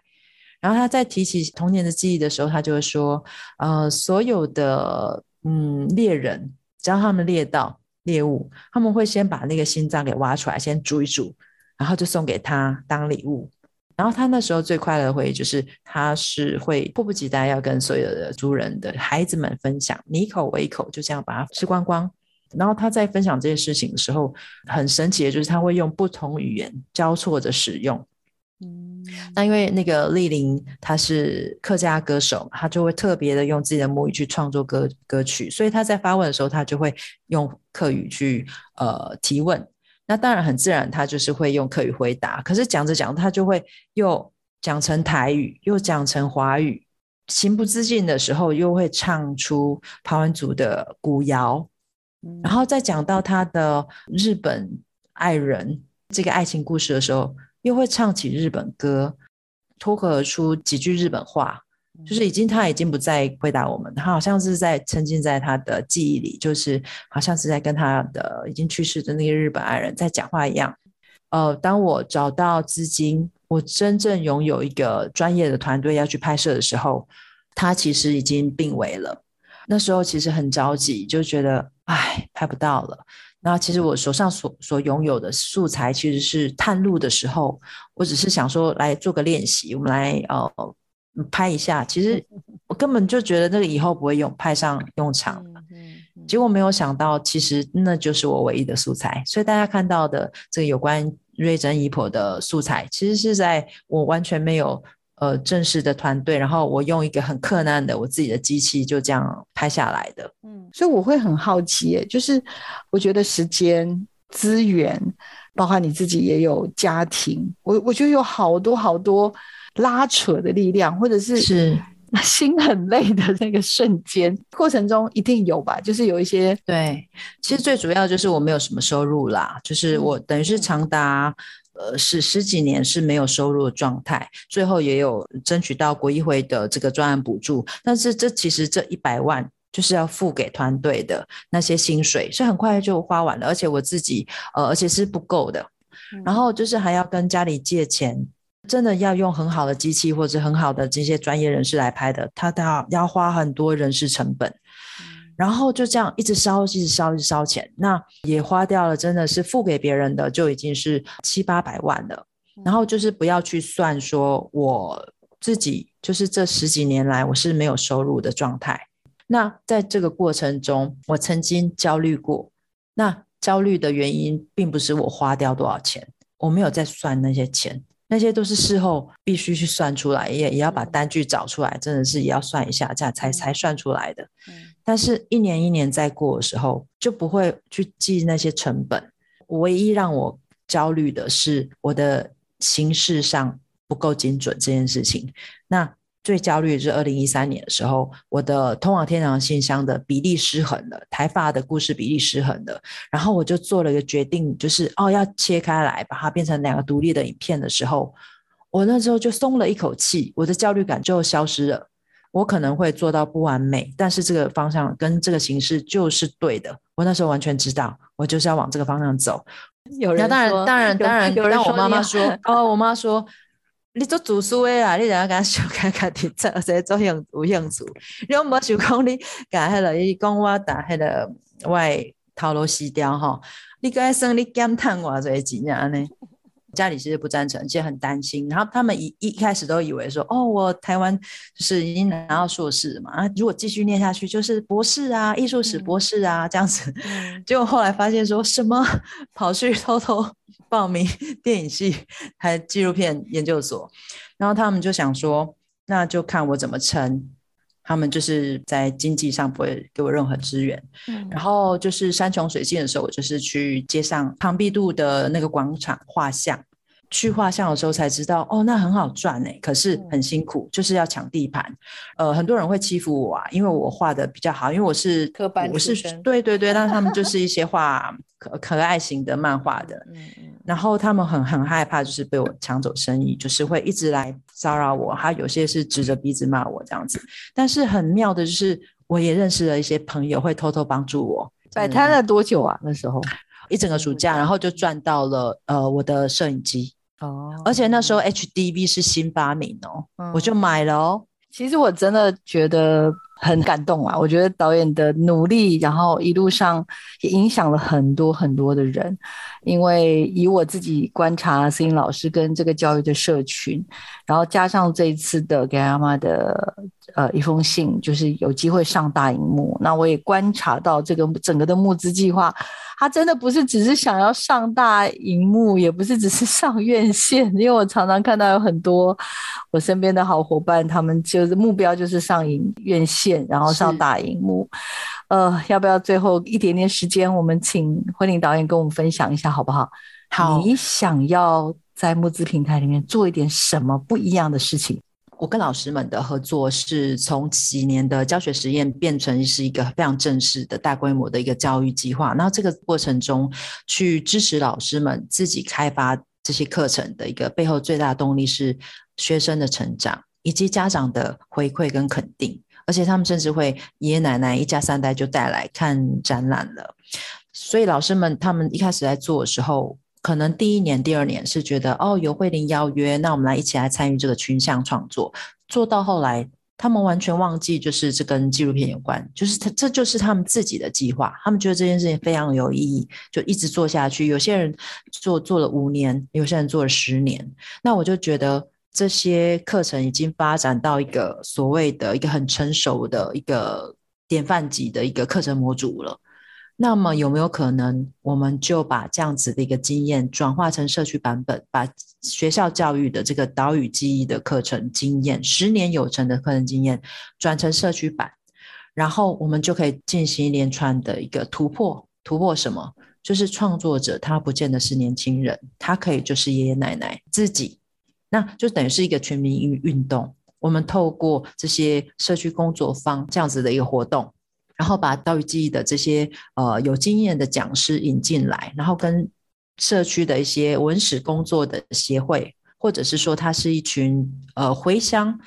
S2: 然后他在提起童年的记忆的时候，他就会说：“呃，所有的嗯猎人，只要他们猎到猎物，他们会先把那个心脏给挖出来，先煮一煮，然后就送给他当礼物。然后他那时候最快乐的回忆就是，他是会迫不及待要跟所有的族人的孩子们分享，你一口我一口，就这样把它吃光光。然后他在分享这些事情的时候，很神奇的就是他会用不同语言交错着使用。”那因为那个丽玲她是客家歌手，她就会特别的用自己的母语去创作歌歌曲，所以她在发问的时候，她就会用客语去呃提问。那当然很自然，她就是会用客语回答。可是讲着讲，她就会又讲成台语，又讲成华语，情不自禁的时候，又会唱出台湾族的古谣。然后再讲到他的日本爱人这个爱情故事的时候。又会唱起日本歌，脱口而出几句日本话，就是已经他已经不再回答我们，他好像是在沉浸在他的记忆里，就是好像是在跟他的已经去世的那个日本爱人在讲话一样。呃，当我找到资金，我真正拥有一个专业的团队要去拍摄的时候，他其实已经病危了。那时候其实很着急，就觉得唉，拍不到了。那其实我手上所所拥有的素材其实是探路的时候，我只是想说来做个练习，我们来呃拍一下。其实 [LAUGHS] 我根本就觉得那个以后不会用派上用场了。结果没有想到，其实那就是我唯一的素材。所以大家看到的这个有关瑞珍姨婆的素材，其实是在我完全没有呃正式的团队，然后我用一个很困难的我自己的机器就这样拍下来的。
S1: 嗯，所以我会很好奇，耶，就是我觉得时间资源，包括你自己也有家庭，我我觉得有好多好多拉扯的力量，或者是
S2: 是。
S1: 心很累的那个瞬间，过程中一定有吧？就是有一些
S2: 对，其实最主要就是我没有什么收入啦，就是我等于是长达呃十十几年是没有收入的状态，最后也有争取到国议会的这个专案补助，但是这其实这一百万就是要付给团队的那些薪水，是很快就花完了，而且我自己呃而且是不够的，然后就是还要跟家里借钱。真的要用很好的机器或者很好的这些专业人士来拍的，他他要要花很多人事成本，然后就这样一直烧，一直烧，一直烧钱，那也花掉了，真的是付给别人的就已经是七八百万了。然后就是不要去算说我自己就是这十几年来我是没有收入的状态。那在这个过程中，我曾经焦虑过。那焦虑的原因并不是我花掉多少钱，我没有在算那些钱。那些都是事后必须去算出来，也也要把单据找出来，真的是也要算一下，这样才才算出来的。嗯，但是一年一年在过的时候，就不会去记那些成本。唯一让我焦虑的是我的形式上不够精准这件事情。那。最焦虑的是二零一三年的时候，我的通往天堂信箱的比例失衡了，台发的故事比例失衡了，然后我就做了一个决定，就是哦要切开来，把它变成两个独立的影片的时候，我那时候就松了一口气，我的焦虑感就消失了。我可能会做到不完美，但是这个方向跟这个形式就是对的。我那时候完全知道，我就是要往这个方向走。
S1: 有人
S2: 当然当然当然，
S1: 有人
S2: 我妈妈说哦，我妈说。你做主书的啦，你怎样跟他想看看题做，谁做兴有兴趣？你有冇想讲你甲迄落，伊讲我打迄个外头路死掉吼，你该算你减赚偌侪钱啊？呢？家里其实不赞成，其实很担心。然后他们一一开始都以为说，哦，我台湾就是已经拿到硕士嘛，啊，如果继续念下去就是博士啊，艺术史博士啊这样子。结果后来发现说什么，跑去偷偷报名 [LAUGHS] 电影系，还纪录片研究所。然后他们就想说，那就看我怎么撑。他们就是在经济上不会给我任何资源，然后就是山穷水尽的时候，我就是去街上庞毕度的那个广场画像。去画像的时候才知道，哦，那很好赚哎，可是很辛苦，就是要抢地盘。呃，很多人会欺负我啊，因为我画的比较好，因为我是
S1: 科班
S2: 我是对对对，那 [LAUGHS] 他们就是一些画可可爱型的漫画的，嗯嗯，然后他们很很害怕，就是被我抢走生意，就是会一直来骚扰我，他有些是指着鼻子骂我这样子。但是很妙的就是，我也认识了一些朋友，会偷偷帮助我。
S1: 摆摊了多久啊？那时候
S2: 一整个暑假，然后就赚到了呃我的摄影机。哦，而且那时候 HDV 是新发明哦，我就买了哦。
S1: 其实我真的觉得很感动啊！我觉得导演的努力，然后一路上也影响了很多很多的人。因为以我自己观察，思颖老师跟这个教育的社群，然后加上这一次的给阿妈的呃一封信，就是有机会上大荧幕。那我也观察到这个整个的募资计划。他真的不是只是想要上大荧幕，也不是只是上院线，因为我常常看到有很多我身边的好伙伴，他们就是目标就是上影院线，然后上大荧幕。呃，要不要最后一点点时间，我们请慧玲导演跟我们分享一下好不好？
S2: 好，
S1: 你想要在募资平台里面做一点什么不一样的事情？
S2: 我跟老师们的合作是从几年的教学实验变成是一个非常正式的大规模的一个教育计划。然后这个过程中，去支持老师们自己开发这些课程的一个背后最大的动力是学生的成长以及家长的回馈跟肯定。而且他们甚至会爷爷奶奶一家三代就带来看展览了。所以老师们他们一开始在做的时候。可能第一年、第二年是觉得哦，有慧玲邀约，那我们来一起来参与这个群像创作。做到后来，他们完全忘记就是这跟纪录片有关，就是他这就是他们自己的计划。他们觉得这件事情非常有意义，就一直做下去。有些人做做了五年，有些人做了十年。那我就觉得这些课程已经发展到一个所谓的一个很成熟的一个典范级的一个课程模组了。那么有没有可能，我们就把这样子的一个经验转化成社区版本，把学校教育的这个岛屿记忆的课程经验，十年有成的课程经验，转成社区版，然后我们就可以进行一连串的一个突破。突破什么？就是创作者他不见得是年轻人，他可以就是爷爷奶奶自己，那就等于是一个全民运运动。我们透过这些社区工作坊这样子的一个活动，然后把岛屿记忆的这些呃有经验的讲师引进来，然后跟社区的一些文史工作的协会，或者是说他是一群呃回乡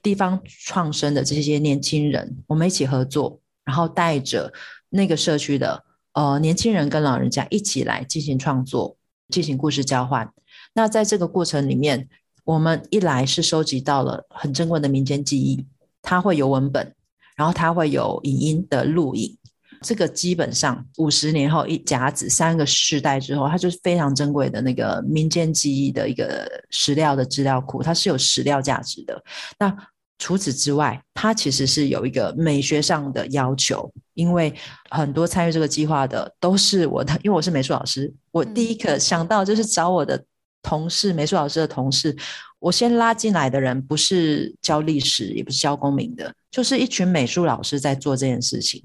S2: 地方创生的这些年轻人，我们一起合作，然后带着那个社区的呃年轻人跟老人家一起来进行创作，进行故事交换。那在这个过程里面。我们一来是收集到了很珍贵的民间记忆，它会有文本，然后它会有影音的录影，这个基本上五十年后一甲子三个世代之后，它就是非常珍贵的那个民间记忆的一个史料的资料库，它是有史料价值的。那除此之外，它其实是有一个美学上的要求，因为很多参与这个计划的都是我的，因为我是美术老师，我第一个想到就是找我的。同事，美术老师的同事，我先拉进来的人不是教历史，也不是教公民的，就是一群美术老师在做这件事情。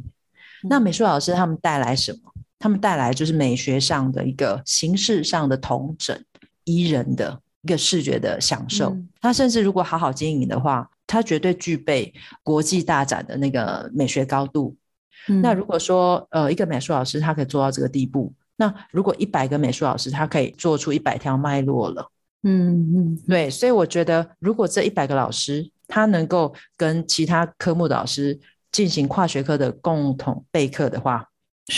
S2: 那美术老师他们带来什么？他们带来就是美学上的一个形式上的统整、宜人的一个视觉的享受。他甚至如果好好经营的话，他绝对具备国际大展的那个美学高度。那如果说呃，一个美术老师他可以做到这个地步。那如果一百个美术老师，他可以做出一百条脉络了。嗯嗯，对，所以我觉得，如果这一百个老师他能够跟其他科目的老师进行跨学科的共同备课的话，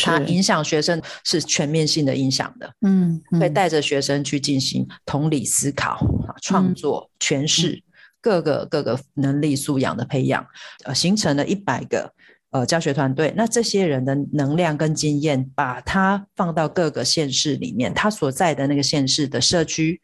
S2: 他影响学生是全面性的影响的。嗯，会带着学生去进行同理思考、创作、诠释各个各个能力素养的培养，呃，形成了一百个。呃，教学团队，那这些人的能量跟经验，把它放到各个县市里面，他所在的那个县市的社区，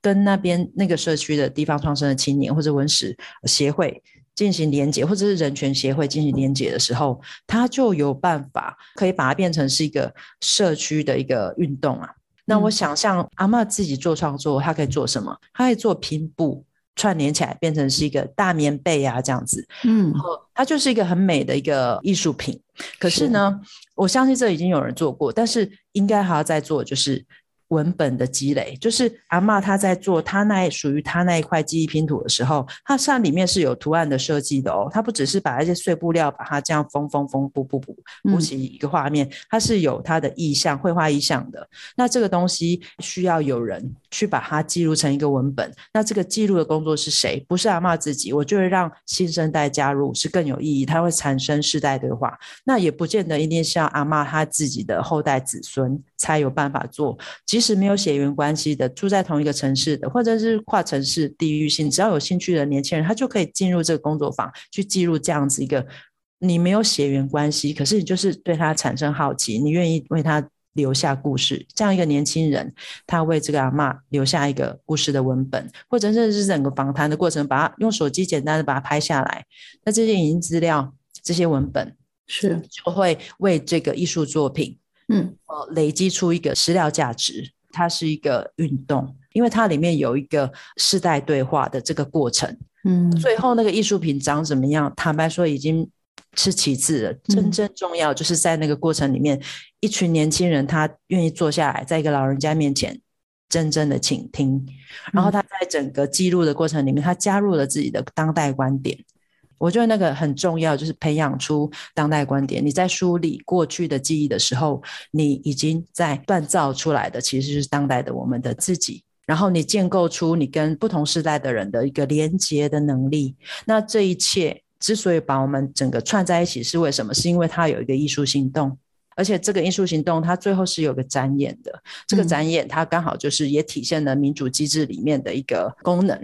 S2: 跟那边那个社区的地方创生的青年或者文史协会进行连接，或者是人权协会进行连接的时候，他就有办法可以把它变成是一个社区的一个运动啊。那我想象阿妈自己做创作，他可以做什么？他可以做拼布。串联起来变成是一个大棉被啊，这样子，嗯，它就是一个很美的一个艺术品。可是呢，我相信这已经有人做过，但是应该还要再做，就是。文本的积累，就是阿妈她在做她那属于她那一块记忆拼图的时候，它实际上里面是有图案的设计的哦。它不只是把那些碎布料把它这样缝缝缝补补补补起一个画面，它是有它的意象、绘画意象的。那这个东西需要有人去把它记录成一个文本。那这个记录的工作是谁？不是阿妈自己，我就会让新生代加入是更有意义，它会产生世代对话。那也不见得一定是要阿妈她自己的后代子孙才有办法做，即是没有血缘关系的，住在同一个城市的，或者是跨城市、地域性，只要有兴趣的年轻人，他就可以进入这个工作坊，去记录这样子一个你没有血缘关系，可是你就是对他产生好奇，你愿意为他留下故事，这样一个年轻人，他为这个阿妈留下一个故事的文本，或者甚至是整个访谈的过程，把它用手机简单的把它拍下来，那这些影音资料、这些文本
S1: 是
S2: 就会为这个艺术作品。嗯，呃，累积出一个史料价值，它是一个运动，因为它里面有一个世代对话的这个过程。嗯，最后那个艺术品长怎么样？坦白说，已经是其次了。真正重要就是在那个过程里面，一群年轻人他愿意坐下来，在一个老人家面前真正的倾听，然后他在整个记录的过程里面，他加入了自己的当代观点。我觉得那个很重要，就是培养出当代观点。你在梳理过去的记忆的时候，你已经在锻造出来的其实是当代的我们的自己。然后你建构出你跟不同时代的人的一个连接的能力。那这一切之所以把我们整个串在一起，是为什么？是因为它有一个艺术行动。而且这个艺术行动，它最后是有个展演的。这个展演，它刚好就是也体现了民主机制里面的一个功能。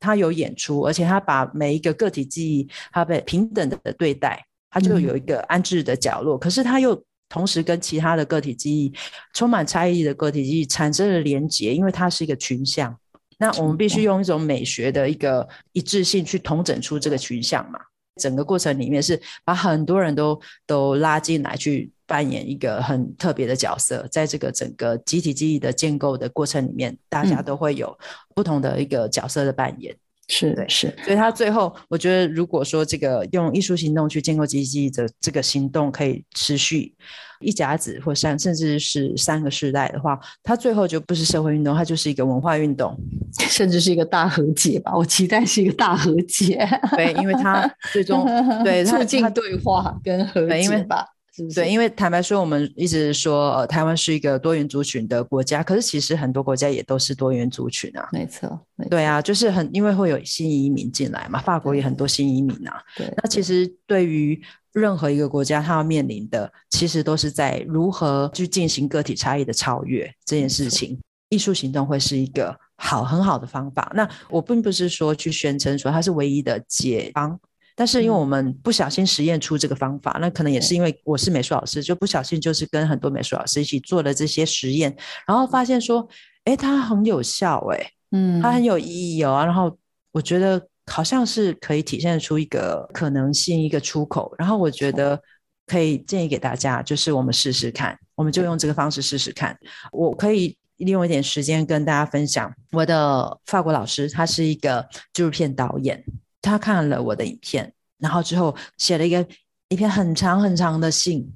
S2: 它有演出，而且它把每一个个体记忆，它被平等的对待，它就有一个安置的角落。可是它又同时跟其他的个体记忆，充满差异的个体记忆产生了连结，因为它是一个群像。那我们必须用一种美学的一个一致性去统整出这个群像嘛。整个过程里面是把很多人都都拉进来去。扮演一个很特别的角色，在这个整个集体记忆的建构的过程里面，大家都会有不同的一个角色的扮演。
S1: 是的，是，
S2: 所以他最后，我觉得如果说这个用艺术行动去建构集体记忆的这个行动可以持续一甲子或三，甚至是三个世代的话，它最后就不是社会运动，它就是一个文化运动，[LAUGHS]
S1: 甚至是一个大和解吧。我期待是一个大和解。
S2: 对，因为它最终 [LAUGHS] 对
S1: 促进对话跟和解吧。
S2: 对，因为坦白说，我们一直说呃，台湾是一个多元族群的国家，可是其实很多国家也都是多元族群啊。
S1: 没错，
S2: 对啊，就是很因为会有新移民进来嘛，法国也很多新移民啊。
S1: 对，
S2: 那其实对于任何一个国家，它要面临的其实都是在如何去进行个体差异的超越这件事情。艺术行动会是一个好很好的方法。那我并不是说去宣称说它是唯一的解方。但是因为我们不小心实验出这个方法，那可能也是因为我是美术老师，就不小心就是跟很多美术老师一起做了这些实验，然后发现说，哎，它很有效，哎，嗯，它很有意义哦。然后我觉得好像是可以体现出一个可能性，一个出口。然后我觉得可以建议给大家，就是我们试试看，我们就用这个方式试试看。我可以利用一点时间跟大家分享，我的法国老师，他是一个纪录片导演。他看了我的影片，然后之后写了一个一篇很长很长的信。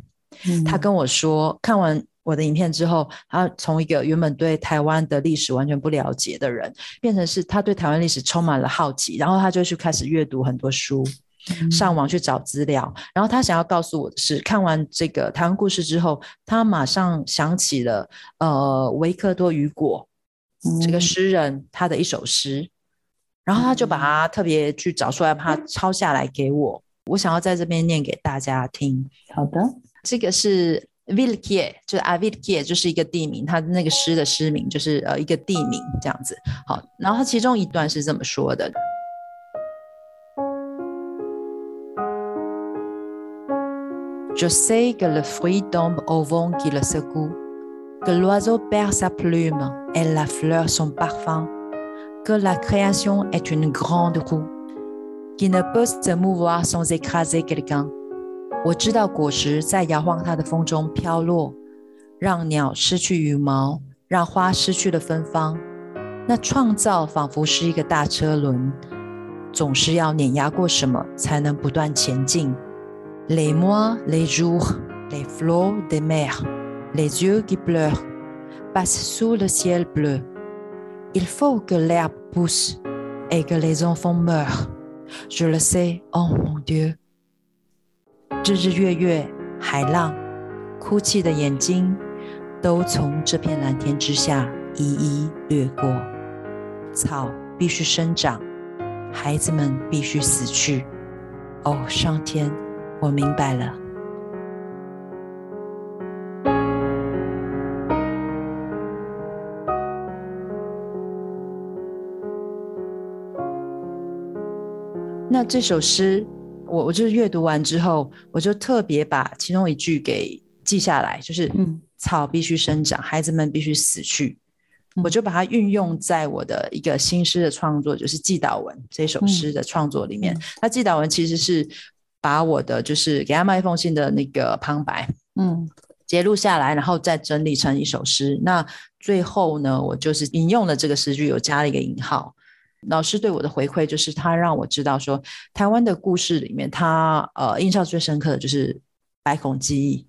S2: 他跟我说，看完我的影片之后，他从一个原本对台湾的历史完全不了解的人，变成是他对台湾历史充满了好奇，然后他就去开始阅读很多书，上网去找资料。然后他想要告诉我的是，看完这个台湾故事之后，他马上想起了呃维克多·雨果这个诗人他的一首诗。然后他就把它特别去找出来，把它抄下来给我。我想要在这边念给大家听。
S1: 好的，
S2: 这个是 Villiers，就是 a v i l i e 就是一个地名，他那个诗的诗名就是呃一个地名这样子。好，然后他其中一段是这么说的：Je sais que le fruit tombe au vent qui le secoue, que l'oiseau perd sa plume et la fleur son parfum. que la création est une grande roue qui ne peut se mouvoir sans écraser quelqu'un。我知道果实在摇晃它的风中飘落，让鸟失去羽毛，让花失去了芬芳。那创造仿佛是一个大车轮，总是要碾压过什么才能不断前进。Les mois, les jours, les flots des mers, les yeux qui pleurent, passent sous le ciel bleu. Il faut que l'herbe pousse et que les enfants meurent. Je le sais, oh mon Dieu. 日日月月，海浪，哭泣的眼睛，都从这片蓝天之下一一掠过。草必须生长，孩子们必须死去。哦，上天，我明白了。那这首诗，我我就是阅读完之后，我就特别把其中一句给记下来，就是嗯，草必须生长，孩子们必须死去。我就把它运用在我的一个新诗的创作，就是祭祷文这首诗的创作里面。那祭祷文其实是把我的就是给他们一封信的那个旁白，嗯，截录下来，然后再整理成一首诗。那最后呢，我就是引用了这个诗句，有加了一个引号。老师对我的回馈就是，他让我知道说，台湾的故事里面，他呃印象最深刻的就是白孔记忆。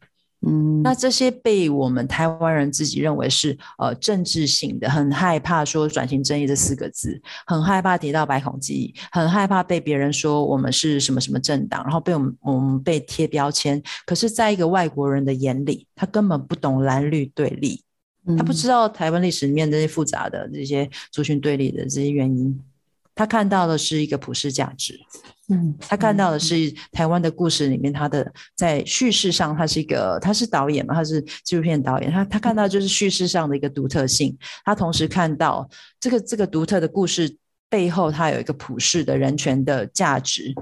S2: 嗯，那这些被我们台湾人自己认为是呃政治性的，很害怕说转型正义这四个字，很害怕提到白孔记忆，很害怕被别人说我们是什么什么政党，然后被我们我们被贴标签。可是，在一个外国人的眼里，他根本不懂蓝绿对立。他不知道台湾历史里面这些复杂的这些族群对立的这些原因，他看到的是一个普世价值，嗯，他看到的是台湾的故事里面，他的在叙事上，他是一个他是导演嘛，他是纪录片导演，他他看到就是叙事上的一个独特性，他同时看到这个这个独特的故事背后，它有一个普世的人权的价值，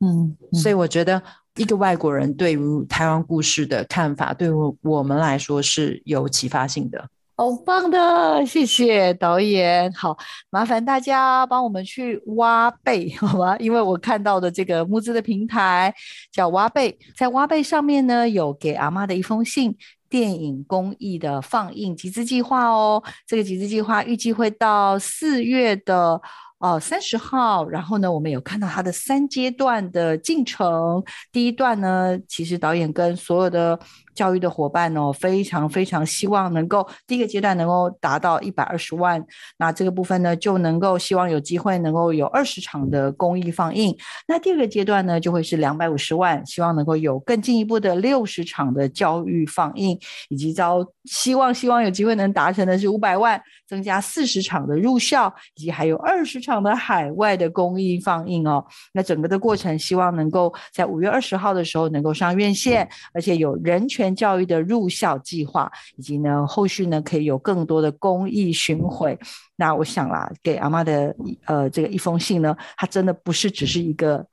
S2: 嗯，所以我觉得。一个外国人对于台湾故事的看法，对于我们来说是有启发性的。
S1: 好棒的，谢谢导演。好，麻烦大家帮我们去挖贝，[LAUGHS] 好吗？因为我看到的这个募资的平台叫挖贝，在挖贝上面呢有给阿妈的一封信。电影公益的放映集资计划哦，这个集资计划预计会到四月的。哦，三十号，然后呢，我们有看到它的三阶段的进程。第一段呢，其实导演跟所有的。教育的伙伴哦，非常非常希望能够第一个阶段能够达到一百二十万，那这个部分呢就能够希望有机会能够有二十场的公益放映。那第二个阶段呢就会是两百五十万，希望能够有更进一步的六十场的教育放映，以及招希望希望有机会能达成的是五百万，增加四十场的入校，以及还有二十场的海外的公益放映哦。那整个的过程希望能够在五月二十号的时候能够上院线，而且有人权。教育的入校计划，以及呢，后续呢可以有更多的公益巡回。那我想啦，给阿妈的呃这个一封信呢，它真的不是只是一个，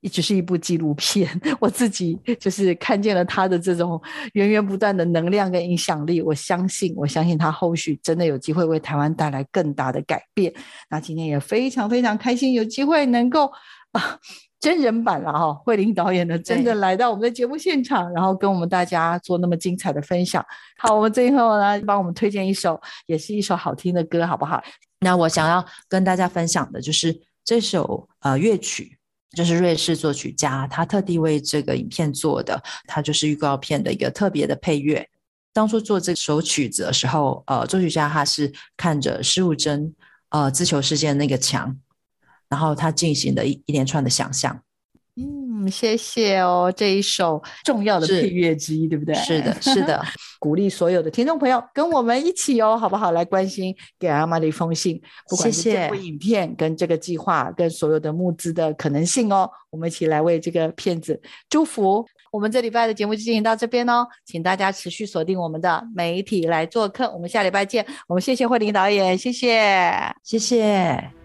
S1: 一只是一部纪录片。[LAUGHS] 我自己就是看见了他的这种源源不断的能量跟影响力。我相信，我相信他后续真的有机会为台湾带来更大的改变。那今天也非常非常开心，有机会能够啊。真人版了哈，慧玲导演的，真的来到我们的节目现场，然后跟我们大家做那么精彩的分享。好，我们最后呢，帮我们推荐一首，也是一首好听的歌，好不好？
S2: 那我想要跟大家分享的就是这首呃乐曲，就是瑞士作曲家他特地为这个影片做的，他就是预告片的一个特别的配乐。当初做这首曲子的时候，呃，作曲家他是看着失物珍呃自求世界那个墙。然后他进行的一一连串的想象，
S1: 嗯，谢谢哦，这一首重要的配乐之一，对不对？
S2: 是的，是的，[LAUGHS]
S1: 鼓励所有的听众朋友跟我们一起哦，好不好？来关心给阿妈的一封信，不管是这部影片跟这个计划跟所有的募资的可能性哦，我们一起来为这个片子祝福。我们这礼拜的节目就进行到这边哦，请大家持续锁定我们的媒体来做客，我们下礼拜见。我们谢谢慧玲导演，谢谢，
S2: 谢谢。